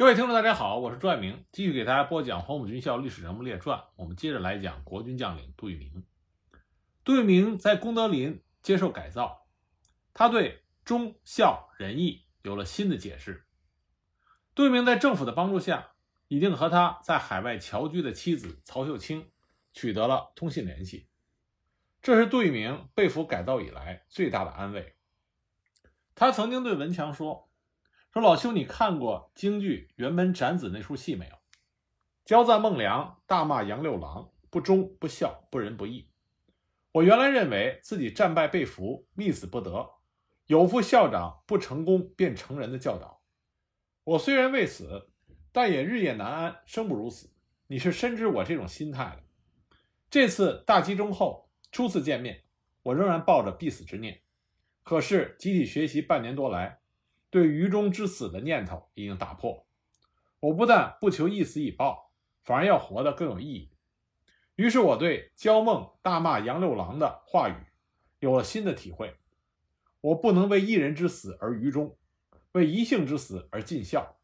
各位听众，大家好，我是朱爱明，继续给大家播讲《黄埔军校历史人物列传》。我们接着来讲国军将领杜聿明。杜聿明在功德林接受改造，他对忠孝仁义有了新的解释。杜聿明在政府的帮助下，已经和他在海外侨居的妻子曹秀清取得了通信联系，这是杜聿明被俘改造以来最大的安慰。他曾经对文强说。说老兄，你看过京剧《辕门斩子》那出戏没有？焦赞孟良，大骂杨六郎，不忠不孝，不仁不义。我原来认为自己战败被俘，觅死不得，有负校长不成功便成仁的教导。我虽然未死，但也日夜难安，生不如死。你是深知我这种心态的。这次大集中后初次见面，我仍然抱着必死之念。可是集体学习半年多来。对于中之死的念头已经打破，我不但不求一死以报，反而要活得更有意义。于是我对焦梦大骂杨六郎的话语有了新的体会：我不能为一人之死而愚忠，为一姓之死而尽孝。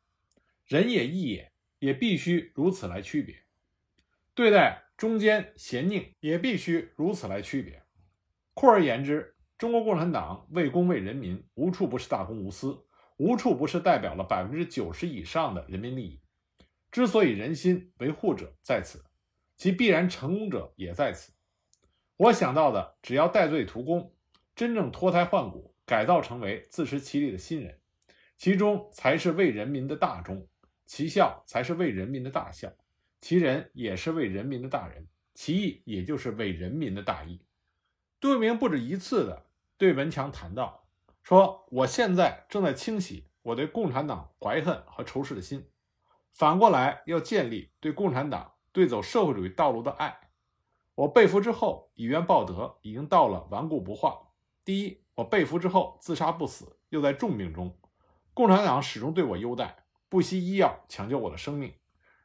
仁也义也，也必须如此来区别。对待忠奸贤佞，也必须如此来区别。扩而言之，中国共产党为公为人民，无处不是大公无私。无处不是代表了百分之九十以上的人民利益。之所以人心维护者在此，其必然成功者也在此。我想到的，只要戴罪图功，真正脱胎换骨，改造成为自食其力的新人，其中才是为人民的大忠，其孝才是为人民的大孝，其仁也是为人民的大仁，其义也就是为人民的大义。杜聿明不止一次的对文强谈到。说我现在正在清洗我对共产党怀恨和仇视的心，反过来要建立对共产党、对走社会主义道路的爱。我被俘之后以怨报德，已经到了顽固不化。第一，我被俘之后自杀不死，又在重病中，共产党始终对我优待，不惜医药抢救我的生命，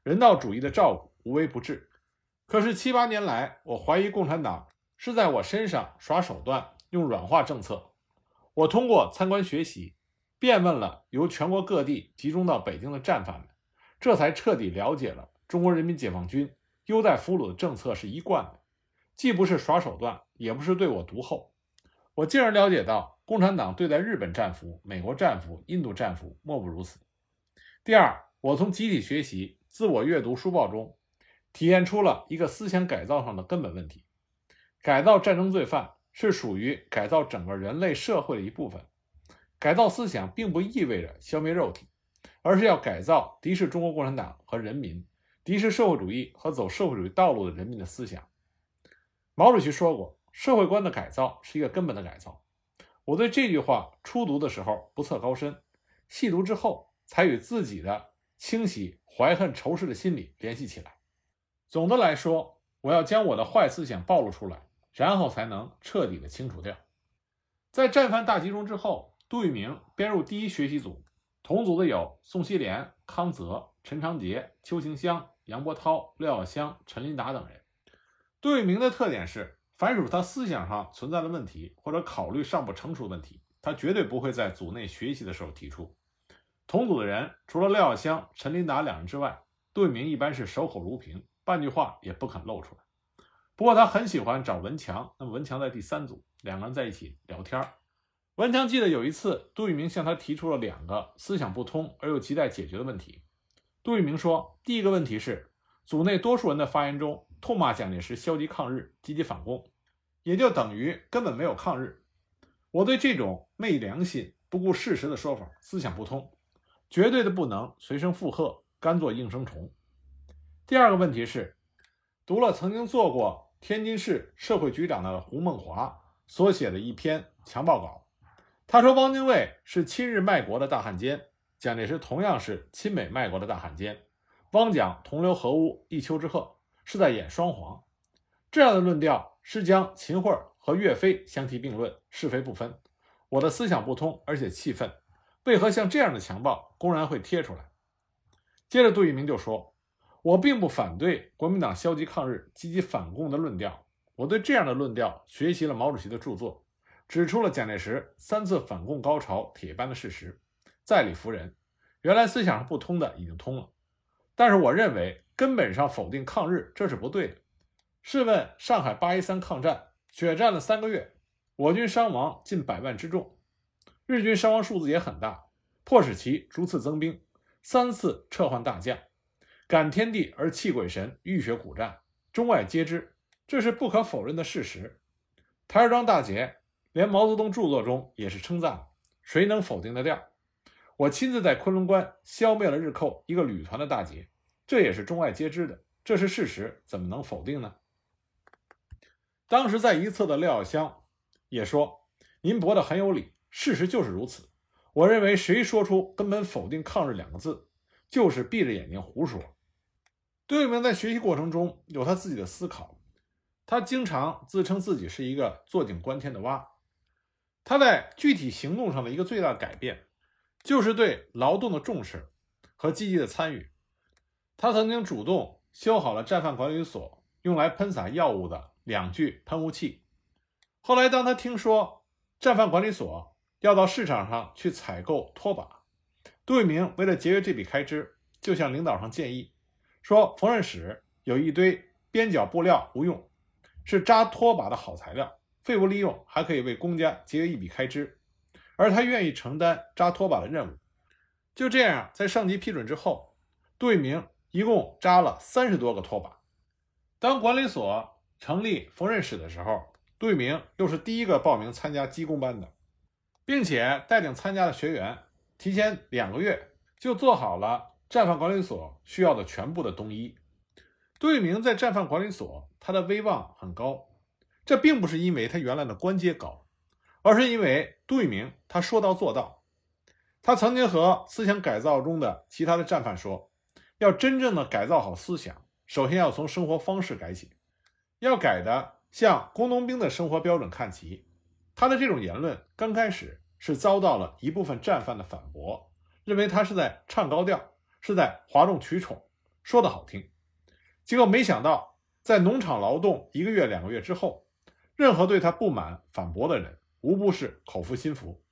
人道主义的照顾无微不至。可是七八年来，我怀疑共产党是在我身上耍手段，用软化政策。我通过参观学习，便问了由全国各地集中到北京的战犯们，这才彻底了解了中国人民解放军优待俘虏的政策是一贯的，既不是耍手段，也不是对我独厚。我进而了解到，共产党对待日本战俘、美国战俘、印度战俘莫不如此。第二，我从集体学习、自我阅读书报中，体验出了一个思想改造上的根本问题：改造战争罪犯。是属于改造整个人类社会的一部分。改造思想并不意味着消灭肉体，而是要改造敌视中国共产党和人民、敌视社会主义和走社会主义道路的人民的思想。毛主席说过：“社会观的改造是一个根本的改造。”我对这句话初读的时候不测高深，细读之后才与自己的清洗怀恨仇视的心理联系起来。总的来说，我要将我的坏思想暴露出来。然后才能彻底的清除掉。在战犯大集中之后，杜聿明编入第一学习组，同组的有宋希濂、康泽、陈长捷、邱行湘、杨伯涛、廖耀湘、陈林达等人。杜聿明的特点是，凡属他思想上存在的问题，或者考虑尚不成熟的问题，他绝对不会在组内学习的时候提出。同组的人除了廖耀湘、陈林达两人之外，杜聿明一般是守口如瓶，半句话也不肯露出来。不过他很喜欢找文强，那么文强在第三组，两个人在一起聊天文强记得有一次，杜聿明向他提出了两个思想不通而又亟待解决的问题。杜聿明说，第一个问题是，组内多数人的发言中痛骂蒋介石消极抗日、积极反共，也就等于根本没有抗日。我对这种昧良心、不顾事实的说法思想不通，绝对的不能随声附和，甘做应声虫。第二个问题是，读了曾经做过。天津市社会局长的胡梦华所写的一篇强报稿，他说汪精卫是亲日卖国的大汉奸，蒋介石同样是亲美卖国的大汉奸，汪蒋同流合污，一丘之貉，是在演双簧。这样的论调是将秦桧和岳飞相提并论，是非不分。我的思想不通，而且气愤，为何像这样的强报公然会贴出来？接着杜聿明就说。我并不反对国民党消极抗日、积极反共的论调。我对这样的论调学习了毛主席的著作，指出了蒋介石三次反共高潮铁般的事实，在理服人，原来思想上不通的已经通了。但是我认为根本上否定抗日，这是不对的。试问上海八一三抗战，血战了三个月，我军伤亡近百万之众，日军伤亡数字也很大，迫使其逐次增兵，三次撤换大将，感天地而泣鬼神，浴血苦战，中外皆知，这是不可否认的事实。台儿庄大捷，连毛泽东著作中也是称赞，谁能否定得掉？我亲自在昆仑关消灭了日寇一个旅团的大捷，这也是中外皆知的，这是事实，怎么能否定呢？当时在一侧的廖耀湘也说：“您驳的很有理，事实就是如此。我认为谁说出根本否定抗日两个字，就是闭着眼睛胡说。”杜聿明在学习过程中有他自己的思考，他经常自称自己是一个坐井观天的蛙。他在具体行动上的一个最大的改变。就是对劳动的重视和积极的参与。他曾经主动修好了战犯管理所用来喷洒药物的两具喷雾器。后来，当他听说战犯管理所要到市场上去采购拖把，杜聿明为了节约这笔开支，就向领导上建议说：“缝纫室有一堆边角布料无用，是扎拖把的好材料，废物利用，还可以为公家节约一笔开支。”而他愿意承担扎拖把的任务，就这样，在上级批准之后，杜聿明一共扎了三十多个拖把。当管理所成立缝纫室的时候，杜聿明又是第一个报名参加机工班的，并且带领参加的学员提前两个月就做好了战犯管理所需要的全部的冬衣。杜聿明在战犯管理所，他的威望很高，这并不是因为他原来的官阶高。而是因为杜聿明他说到做到，他曾经和思想改造中的其他的战犯说，要真正的改造好思想，首先要从生活方式改起，要改的向工农兵的生活标准看齐。他的这种言论刚开始是遭到了一部分战犯的反驳，认为他是在唱高调，是在哗众取宠，说的好听。结果没想到，在农场劳动一个月、两个月之后，任何对他不满、反驳的人。无不是口服心服，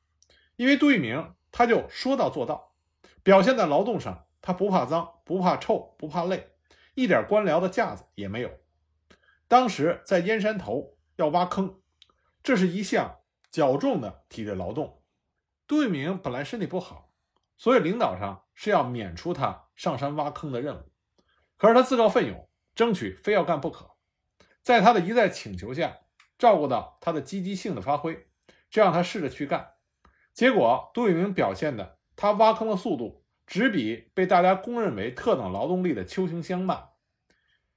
因为杜聿明他就说到做到，表现在劳动上，他不怕脏，不怕臭，不怕累，一点官僚的架子也没有。当时在燕山头要挖坑，这是一项较重的体力劳动。杜聿明本来身体不好，所以领导上是要免除他上山挖坑的任务，可是他自告奋勇，争取非要干不可。在他的一再请求下，照顾到他的积极性的发挥。这让他试着去干，结果杜聿明表现的，他挖坑的速度只比被大家公认为特等劳动力的邱行湘慢。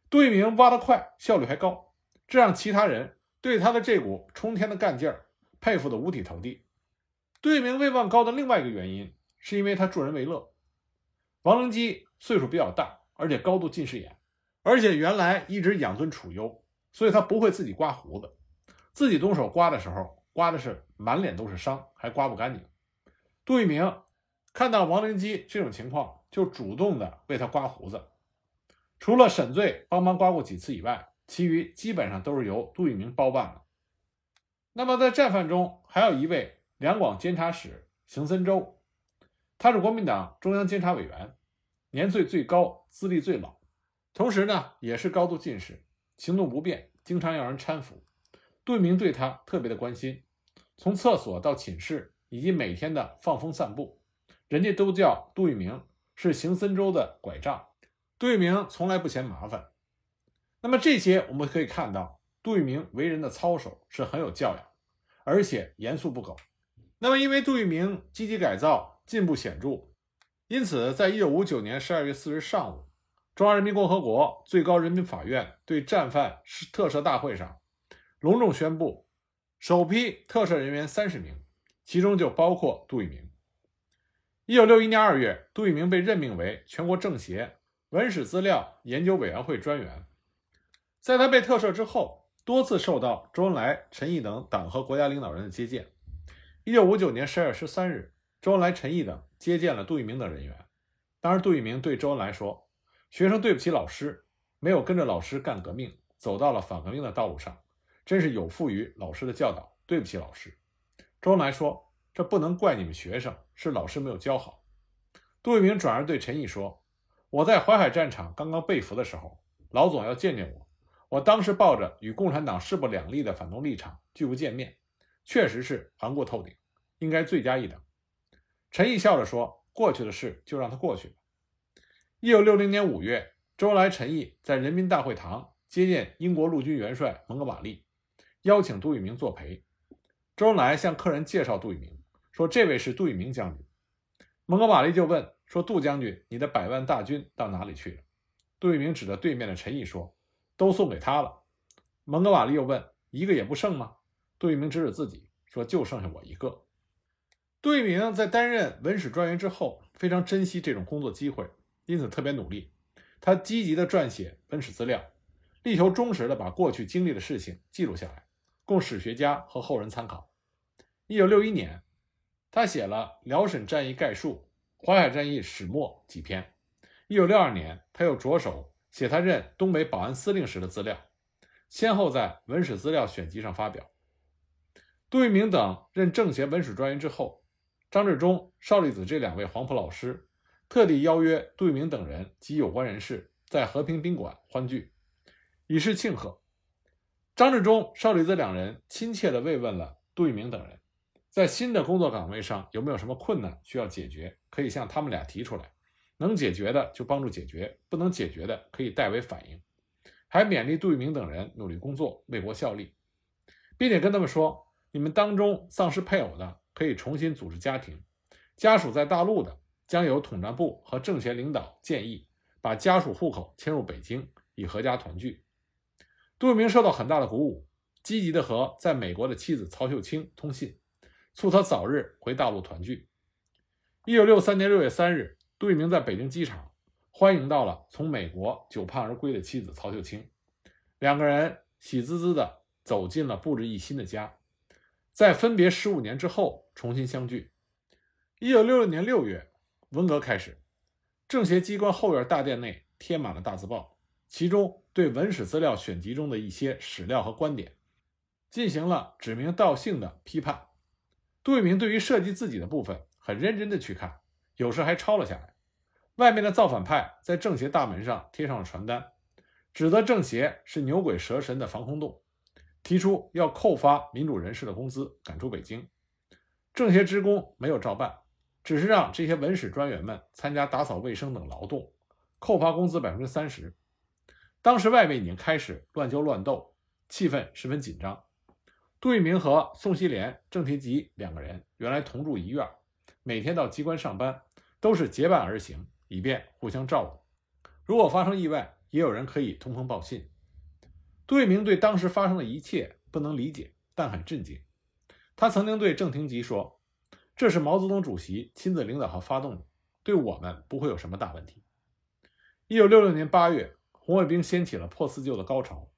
杜聿明挖得快，效率还高，这让其他人对他的这股冲天的干劲儿佩服得五体投地。杜聿明威望高的另外一个原因，是因为他助人为乐。王灵基岁数比较大，而且高度近视眼，而且原来一直养尊处优，所以他不会自己刮胡子，自己动手刮的时候。刮的是满脸都是伤，还刮不干净。杜聿明看到王灵基这种情况，就主动的为他刮胡子。除了沈醉帮忙刮过几次以外，其余基本上都是由杜聿明包办了。那么在战犯中，还有一位两广监察使邢森周，他是国民党中央监察委员，年岁最高，资历最老，同时呢也是高度近视，行动不便，经常要人搀扶。杜聿明对他特别的关心，从厕所到寝室，以及每天的放风散步，人家都叫杜聿明是行森州的拐杖。杜聿明从来不嫌麻烦。那么这些我们可以看到，杜聿明为人的操守是很有教养，而且严肃不苟。那么因为杜聿明积极改造，进步显著，因此在一九五九年十二月四日上午，中华人民共和国最高人民法院对战犯特赦大会上。隆重宣布，首批特赦人员三十名，其中就包括杜聿明。一九六一年二月，杜聿明被任命为全国政协文史资料研究委员会专员。在他被特赦之后，多次受到周恩来、陈毅等党和国家领导人的接见。一九五九年十二月十三日，周恩来、陈毅等接见了杜聿明等人员。当时，杜聿明对周恩来说：“学生对不起老师，没有跟着老师干革命，走到了反革命的道路上。”真是有负于老师的教导，对不起老师。周恩来说：“这不能怪你们学生，是老师没有教好。”杜聿明转而对陈毅说：“我在淮海战场刚刚被俘的时候，老总要见见我。我当时抱着与共产党势不两立的反动立场，拒不见面，确实是含过透顶，应该罪加一等。”陈毅笑着说：“过去的事就让它过去吧。”一九六零年五月，周恩来、陈毅在人民大会堂接见英国陆军元帅蒙哥马利，邀请杜聿明作陪。周恩来向客人介绍杜聿明，说：“这位是杜聿明将军。”蒙哥马利就问说：“杜将军，你的百万大军到哪里去了？”杜聿明指着对面的陈毅说：“都送给他了。”蒙哥马利又问：“一个也不剩吗？”杜聿明指指自己说：“就剩下我一个。”杜聿明在担任文史专员之后，非常珍惜这种工作机会，因此特别努力。他积极地撰写文史资料，力求忠实地把过去经历的事情记录下来，供史学家和后人参考。一九六一年。他写了《辽沈战役概述》《淮海战役始末》几篇。一九六二年，他又着手写他任东北保安司令时的资料，先后在《文史资料选集》上发表。杜聿明等任政协文史专员之后，张治中、邵力子这两位黄埔老师特地邀约杜聿明等人及有关人士在和平宾馆欢聚，以示庆贺。张治中、邵力子两人亲切地慰问了杜聿明等人。在新的工作岗位上有没有什么困难需要解决？可以向他们俩提出来，能解决的就帮助解决，不能解决的可以代为反映。还勉励杜聿明等人努力工作，为国效力，并且跟他们说：你们当中丧失配偶的可以重新组织家庭，家属在大陆的将由统战部和政协领导建议把家属户口迁入北京，以阖家团聚。杜聿明受到很大的鼓舞，积极的和在美国的妻子曹秀清通信。促他早日回大陆团聚。一九六三年六月三日，杜聿明在北京机场欢迎到了从美国久盼而归的妻子曹秀清，两个人喜滋滋地走进了布置一新的家，在分别十五年之后重新相聚。一九六六年六月，文革开始，政协机关后院大殿内贴满了大字报，其中对《文史资料选集》中的一些史料和观点进行了指名道姓的批判。杜聿明对于涉及自己的部分很认真的去看，有时还抄了下来。外面的造反派在政协大门上贴上了传单，指责政协是牛鬼蛇神的防空洞，提出要扣发民主人士的工资，赶出北京。政协职工没有照办，只是让这些文史专员们参加打扫卫生等劳动，扣发工资百分之三十。当时外面已经开始乱揪乱斗，气氛十分紧张。杜聿明和宋希濂、郑廷吉两个人原来同住一院，每天到机关上班，都是结伴而行，以便互相照顾。如果发生意外，也有人可以通风报信。杜聿明对当时发生的一切不能理解，但很震惊。他曾经对郑廷吉说：“这是毛泽东主席亲自领导和发动的，对我们不会有什么大问题。”一九六六年八月，红卫兵掀起了破四旧的高潮。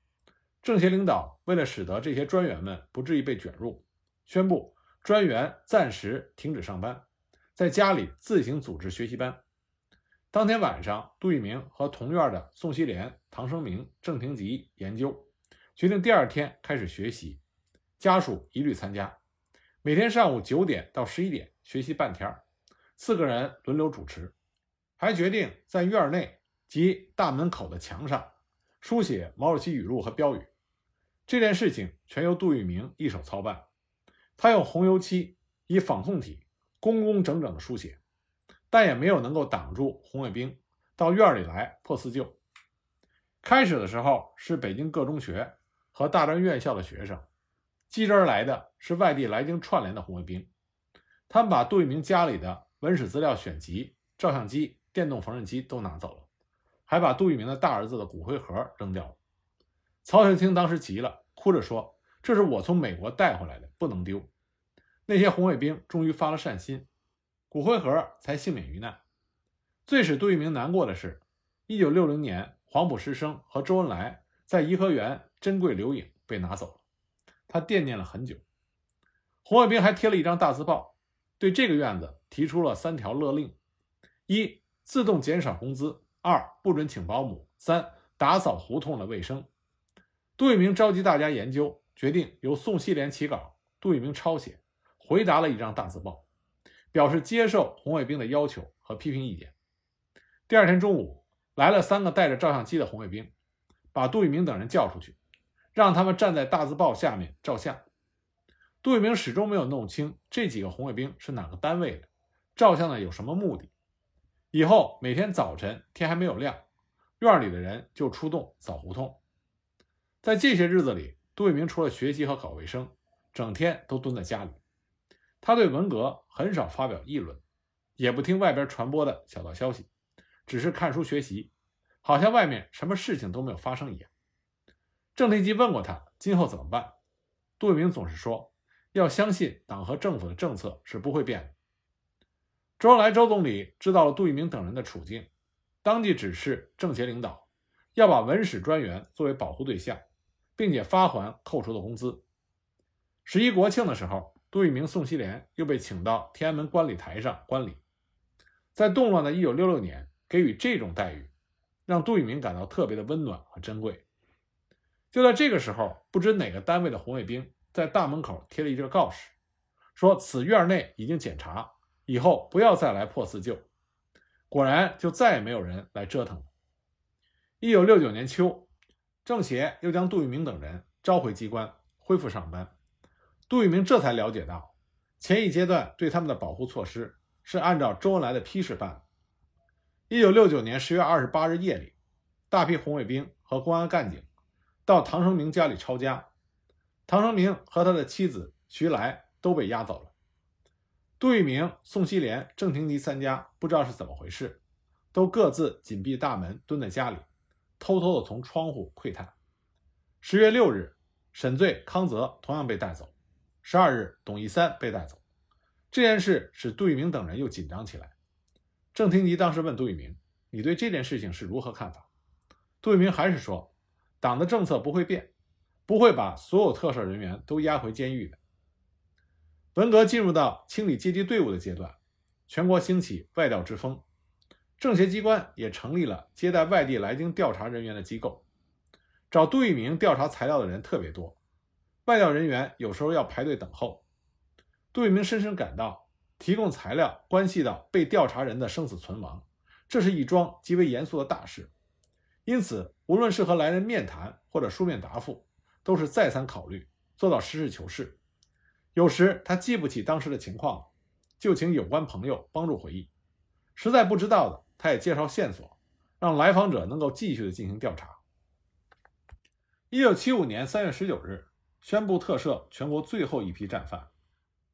政协领导为了使得这些专员们不至于被卷入，宣布专员暂时停止上班，在家里自行组织学习班。当天晚上，杜聿明和同院的宋希濂、唐生明、郑廷吉研究，决定第二天开始学习，家属一律参加，每天上午九点到十一点学习半天，四个人轮流主持，还决定在院内及大门口的墙上书写毛主席语录和标语。这件事情全由杜聿明一手操办，他用红油漆以仿宋体工工整整的书写，但也没有能够挡住红卫兵到院里来破四旧。开始的时候是北京各中学和大专院校的学生，继之而来的是外地来京串联的红卫兵。他们把杜聿明家里的文史资料选集、照相机、电动缝纫机都拿走了，还把杜聿明的大儿子的骨灰盒扔掉了。曹雪清当时急了，哭着说：“这是我从美国带回来的，不能丢。”那些红卫兵终于发了善心，骨灰盒才幸免于难。最使杜聿明难过的是，1960年黄埔师生和周恩来在颐和园珍贵留影被拿走了，他惦念了很久。红卫兵还贴了一张大字报，对这个院子提出了三条勒令：一、自动减少工资；二、不准请保姆；三、打扫胡同的卫生。杜聿明召集大家研究，决定由宋希濂起稿，杜聿明抄写，回答了一张大字报，表示接受红卫兵的要求和批评意见。第二天中午，来了三个带着照相机的红卫兵，把杜聿明等人叫出去，让他们站在大字报下面照相。杜聿明始终没有弄清这几个红卫兵是哪个单位的，照相的有什么目的。以后每天早晨天还没有亮，院里的人就出动扫胡同。在这些日子里，杜聿明除了学习和搞卫生，整天都蹲在家里。他对文革很少发表议论，也不听外边传播的小道消息，只是看书学习，好像外面什么事情都没有发生一样。郑庭基问过他今后怎么办，杜聿明总是说要相信党和政府的政策是不会变的。周恩来周总理知道了杜聿明等人的处境，当即指示政协领导要把文史专员作为保护对象，并且发还扣除的工资。十一国庆的时候，杜聿明、宋希濂又被请到天安门观礼台上观礼。在动乱的1966年，给予这种待遇，让杜聿明感到特别的温暖和珍贵。就在这个时候，不知哪个单位的红卫兵在大门口贴了一个告示，说此院内已经检查。以后不要再来破四旧，果然就再也没有人来折腾了。一九六九年秋，政协又将杜聿明等人召回机关，恢复上班。杜聿明这才了解到，前一阶段对他们的保护措施是按照周恩来的批示办。一九六九年十月二十八日夜里，大批红卫兵和公安干警到唐生明家里抄家，唐生明和他的妻子徐来都被押走了。杜聿明、宋希濂、郑庭基三家不知道是怎么回事，都各自紧闭大门，蹲在家里，偷偷的从窗户窥探。十月六日，沈醉、康泽同样被带走。十二日，董一三被带走。这件事使杜聿明等人又紧张起来。郑庭基当时问杜聿明：“你对这件事情是如何看法？”杜聿明还是说：“党的政策不会变，不会把所有特赦人员都押回监狱的。”文革进入到清理阶级队伍的阶段，全国兴起外调之风，政协机关也成立了接待外地来京调查人员的机构。找杜聿明调查材料的人特别多，外调人员有时候要排队等候。杜聿明深深感到，提供材料关系到被调查人的生死存亡，这是一桩极为严肃的大事。因此，无论是和来人面谈或者书面答复，都是再三考虑，做到实事求是。有时他记不起当时的情况，就请有关朋友帮助回忆；实在不知道的，他也介绍线索，让来访者能够继续的进行调查。一九七五年三月十九日，宣布特赦全国最后一批战犯。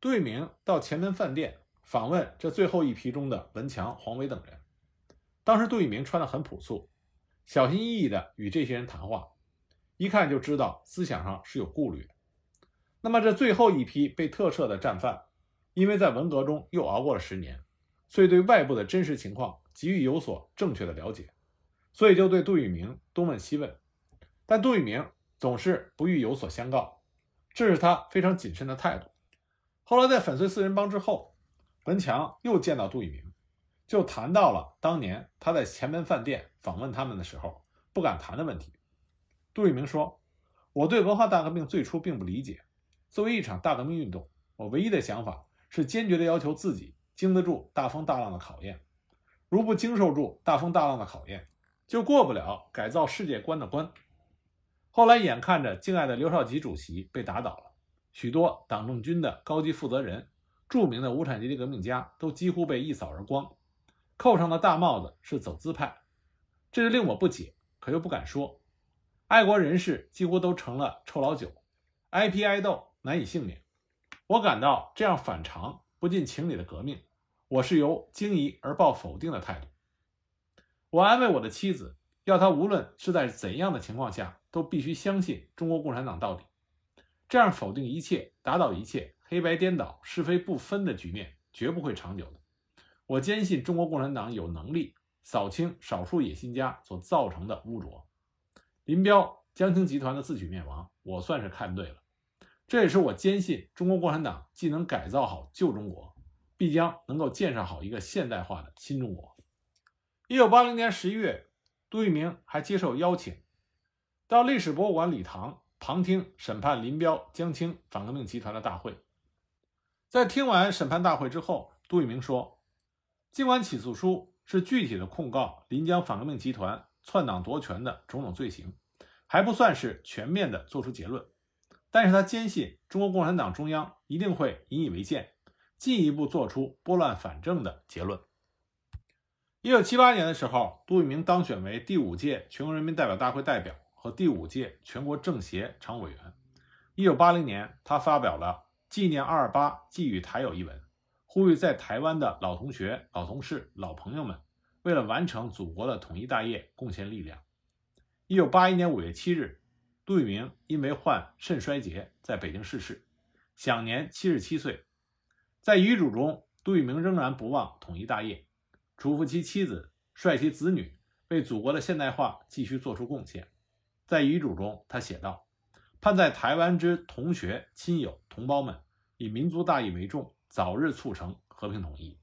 杜聿明到前门饭店访问这最后一批中的文强、黄伟等人。当时杜聿明穿得很朴素，小心翼翼地与这些人谈话，一看就知道思想上是有顾虑的。那么，这最后一批被特赦的战犯，因为在文革中又熬过了十年，所以对外部的真实情况急于有所正确的了解，所以就对杜聿明东问西问，但杜聿明总是不予有所相告，这是他非常谨慎的态度。后来在粉碎四人帮之后，文强又见到杜聿明，就谈到了当年他在前门饭店访问他们的时候不敢谈的问题。杜聿明说：“我对文化大革命最初并不理解。”作为一场大革命运动，我唯一的想法是坚决地要求自己经得住大风大浪的考验。如不经受住大风大浪的考验，就过不了改造世界观的关。后来眼看着敬爱的刘少奇主席被打倒了，许多党政军的高级负责人、著名的无产阶级革命家都几乎被一扫而光，扣上的大帽子是走资派，这就令我不解，可又不敢说。爱国人士几乎都成了臭老九，挨批挨斗。难以幸免，我感到这样反常、不近情理的革命，我是由惊疑而抱否定的态度。我安慰我的妻子，要她无论是在怎样的情况下，都必须相信中国共产党到底。这样否定一切、打倒一切、黑白颠倒、是非不分的局面，绝不会长久的。我坚信中国共产党有能力扫清少数野心家所造成的污浊。林彪、江青集团的自取灭亡，我算是看对了。这也是我坚信，中国共产党既能改造好旧中国，必将能够建设好一个现代化的新中国。一九八零年十一月，杜聿明还接受邀请，到历史博物馆礼堂旁听审判林彪、江青反革命集团的大会。在听完审判大会之后，杜聿明说：“尽管起诉书是具体的控告临江反革命集团篡党夺权的种种罪行，还不算是全面的作出结论，但是他坚信中国共产党中央一定会引以为鉴，进一步做出拨乱反正的结论。”一九七八年的时候，杜聿明当选为第五届全国人民代表大会代表和第五届全国政协常委员。一九八零年，他发表了《纪念二二八寄予台友》一文，呼吁在台湾的老同学、老同事、老朋友们，为了完成祖国的统一大业贡献力量。一九八一年五月七日，杜聿明因为患肾衰竭，在北京逝世，享年七十七岁。在遗嘱中，杜聿明仍然不忘统一大业。嘱咐其妻子，率其子女为祖国的现代化继续做出贡献。在遗嘱中，他写道：“盼在台湾之同学、亲友、同胞们以民族大义为重，早日促成和平统一。”